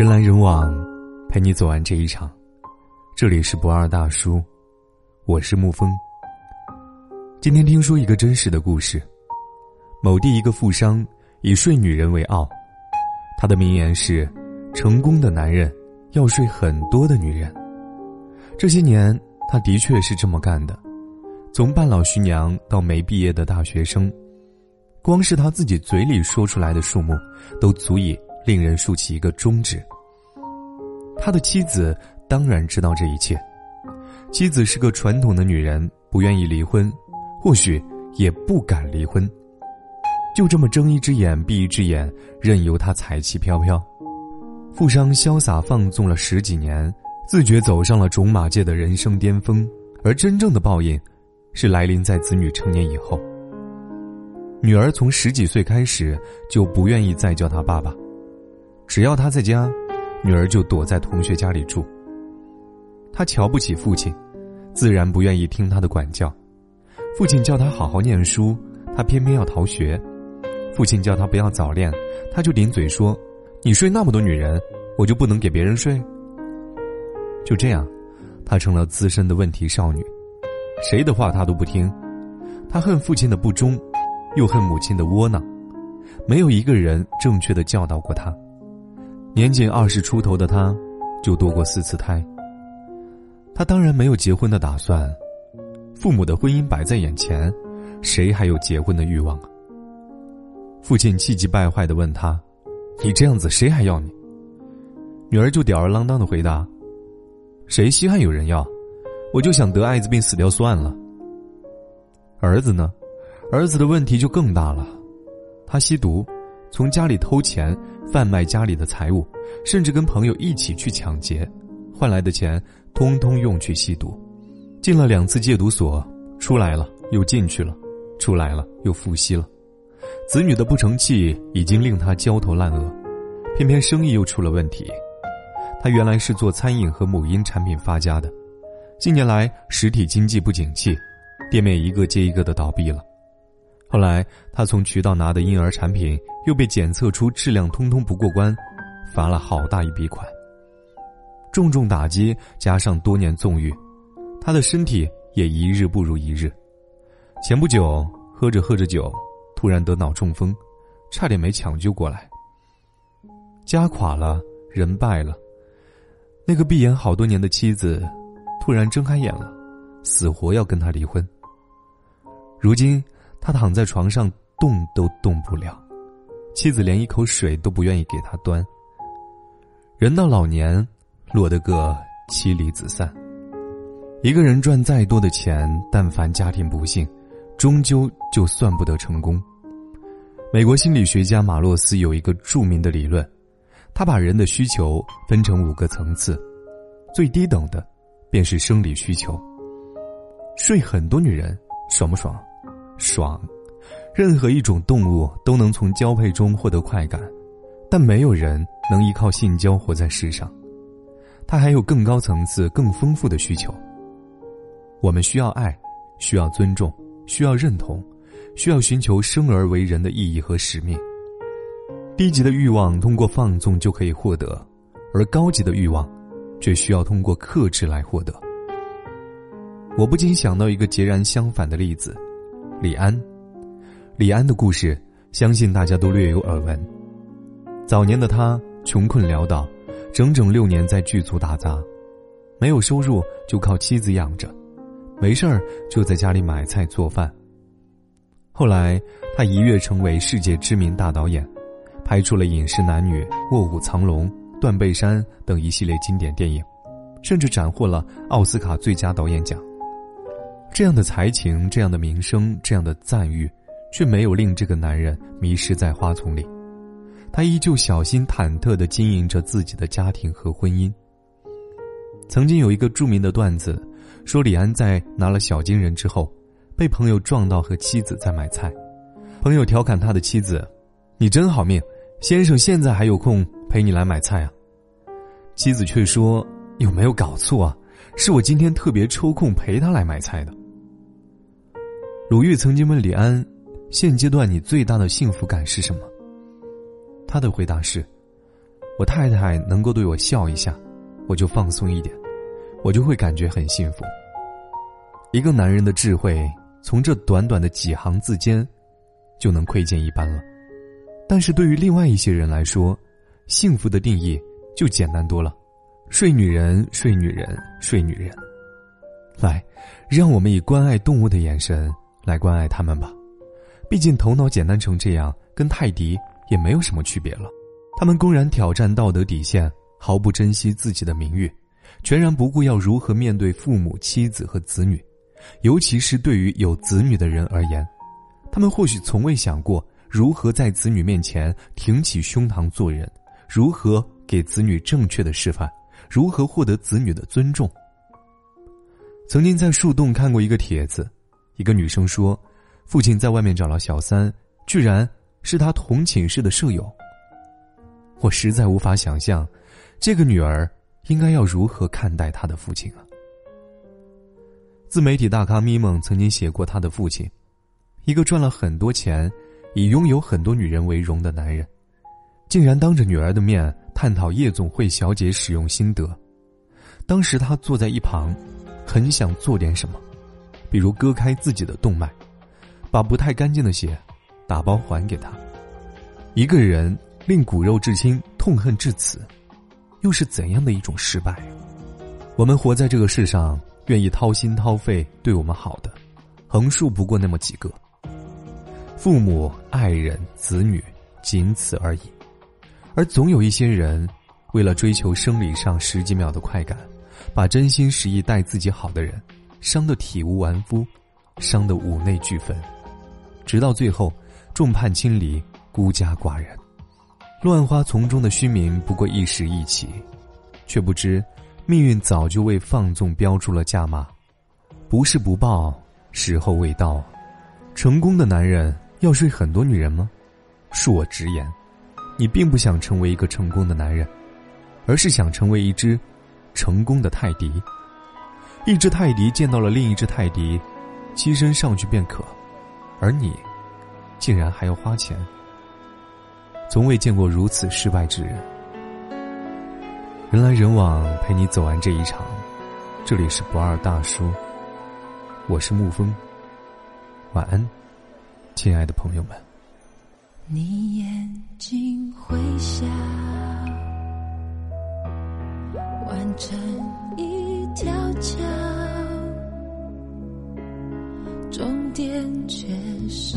人来人往，陪你走完这一场。这里是不二大叔，我是沐风。今天听说一个真实的故事：某地一个富商以睡女人为傲，他的名言是：“成功的男人要睡很多的女人。”这些年，他的确是这么干的。从半老徐娘到没毕业的大学生，光是他自己嘴里说出来的数目，都足以。令人竖起一个中指。他的妻子当然知道这一切，妻子是个传统的女人，不愿意离婚，或许也不敢离婚，就这么睁一只眼闭一只眼，任由他彩旗飘飘。富商潇洒放纵了十几年，自觉走上了种马界的人生巅峰，而真正的报应，是来临在子女成年以后。女儿从十几岁开始就不愿意再叫他爸爸。只要他在家，女儿就躲在同学家里住。他瞧不起父亲，自然不愿意听他的管教。父亲叫他好好念书，他偏偏要逃学。父亲叫他不要早恋，他就顶嘴说：“你睡那么多女人，我就不能给别人睡？”就这样，他成了资深的问题少女，谁的话他都不听。他恨父亲的不忠，又恨母亲的窝囊，没有一个人正确的教导过他。年仅二十出头的他，就堕过四次胎。他当然没有结婚的打算，父母的婚姻摆在眼前，谁还有结婚的欲望啊？父亲气急败坏的问他：“你这样子，谁还要你？”女儿就吊儿郎当的回答：“谁稀罕有人要？我就想得艾滋病死掉算了。”儿子呢？儿子的问题就更大了，他吸毒。从家里偷钱，贩卖家里的财物，甚至跟朋友一起去抢劫，换来的钱通通用去吸毒，进了两次戒毒所，出来了又进去了，出来了又复吸了。子女的不成器已经令他焦头烂额，偏偏生意又出了问题。他原来是做餐饮和母婴产品发家的，近年来实体经济不景气，店面一个接一个的倒闭了。后来，他从渠道拿的婴儿产品又被检测出质量通通不过关，罚了好大一笔款。重重打击加上多年纵欲，他的身体也一日不如一日。前不久喝着喝着酒，突然得脑中风，差点没抢救过来。家垮了，人败了，那个闭眼好多年的妻子，突然睁开眼了，死活要跟他离婚。如今。他躺在床上动都动不了，妻子连一口水都不愿意给他端。人到老年，落得个妻离子散。一个人赚再多的钱，但凡家庭不幸，终究就算不得成功。美国心理学家马洛斯有一个著名的理论，他把人的需求分成五个层次，最低等的，便是生理需求。睡很多女人，爽不爽？爽，任何一种动物都能从交配中获得快感，但没有人能依靠性交活在世上。它还有更高层次、更丰富的需求。我们需要爱，需要尊重，需要认同，需要寻求生而为人的意义和使命。低级的欲望通过放纵就可以获得，而高级的欲望，却需要通过克制来获得。我不禁想到一个截然相反的例子。李安，李安的故事，相信大家都略有耳闻。早年的他穷困潦倒，整整六年在剧组打杂，没有收入就靠妻子养着，没事儿就在家里买菜做饭。后来他一跃成为世界知名大导演，拍出了《饮食男女》《卧虎藏龙》《断背山》等一系列经典电影，甚至斩获了奥斯卡最佳导演奖。这样的才情，这样的名声，这样的赞誉，却没有令这个男人迷失在花丛里。他依旧小心忐忑地经营着自己的家庭和婚姻。曾经有一个著名的段子，说李安在拿了小金人之后，被朋友撞到和妻子在买菜，朋友调侃他的妻子：“你真好命，先生现在还有空陪你来买菜啊。”妻子却说：“有没有搞错啊？是我今天特别抽空陪他来买菜的。”鲁豫曾经问李安：“现阶段你最大的幸福感是什么？”他的回答是：“我太太能够对我笑一下，我就放松一点，我就会感觉很幸福。一个男人的智慧，从这短短的几行字间，就能窥见一斑了。但是对于另外一些人来说，幸福的定义就简单多了：睡女人，睡女人，睡女人。来，让我们以关爱动物的眼神来关爱他们吧。毕竟头脑简单成这样，跟泰迪也没有什么区别了。他们公然挑战道德底线，毫不珍惜自己的名誉，全然不顾要如何面对父母、妻子和子女。尤其是对于有子女的人而言，他们或许从未想过如何在子女面前挺起胸膛做人，如何给子女正确的示范，如何获得子女的尊重。曾经在树洞看过一个帖子，一个女生说，父亲在外面找了小三，居然是他同寝室的舍友。我实在无法想象，这个女儿应该要如何看待她的父亲啊！自媒体大咖咪蒙曾经写过他的父亲，一个赚了很多钱、以拥有很多女人为荣的男人，竟然当着女儿的面探讨夜总会小姐使用心得。当时他坐在一旁，很想做点什么，比如割开自己的动脉，把不太干净的血打包还给他。一个人。令骨肉至亲痛恨至此，又是怎样的一种失败？我们活在这个世上，愿意掏心掏肺对我们好的，横竖不过那么几个。父母、爱人、子女，仅此而已。而总有一些人，为了追求生理上十几秒的快感，把真心实意待自己好的人，伤得体无完肤，伤得五内俱焚，直到最后众叛亲离，孤家寡人。乱花丛中的虚名不过一时一气，却不知命运早就为放纵标出了价码。不是不报，时候未到。成功的男人要睡很多女人吗？恕我直言，你并不想成为一个成功的男人，而是想成为一只成功的泰迪。一只泰迪见到了另一只泰迪，栖身上去便可，而你竟然还要花钱。从未见过如此失败之人。人来人往，陪你走完这一场。这里是不二大叔，我是沐风。晚安，亲爱的朋友们。你眼睛会笑，完成一条桥，终点却是。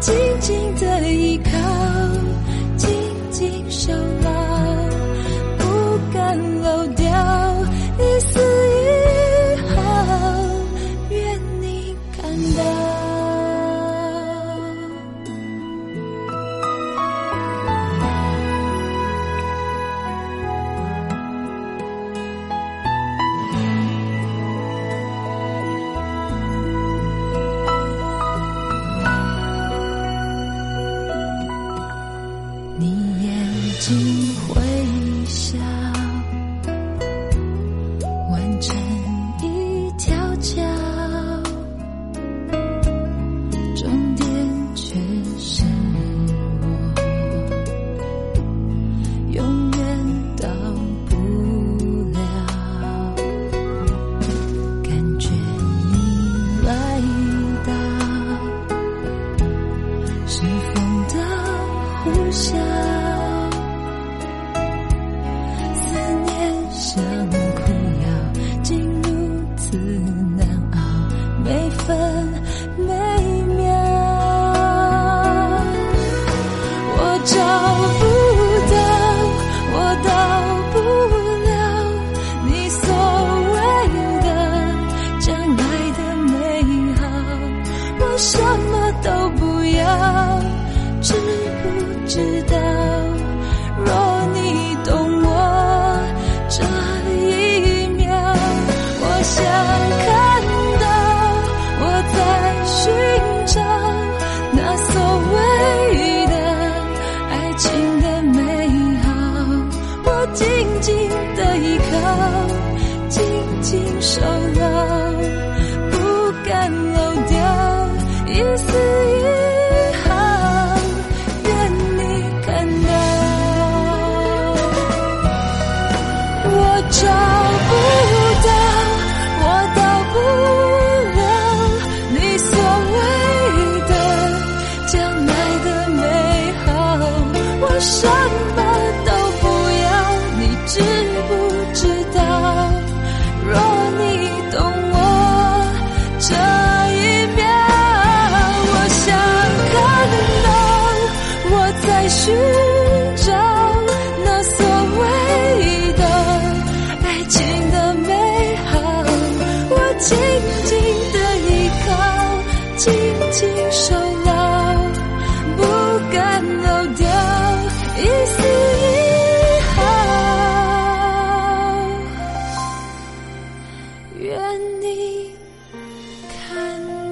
静静的依靠，下。紧紧的依靠紧紧守牢不敢漏掉一丝在寻找那所谓的爱情的美好我紧紧的依靠紧紧守牢不敢漏掉一丝一毫。愿你看。到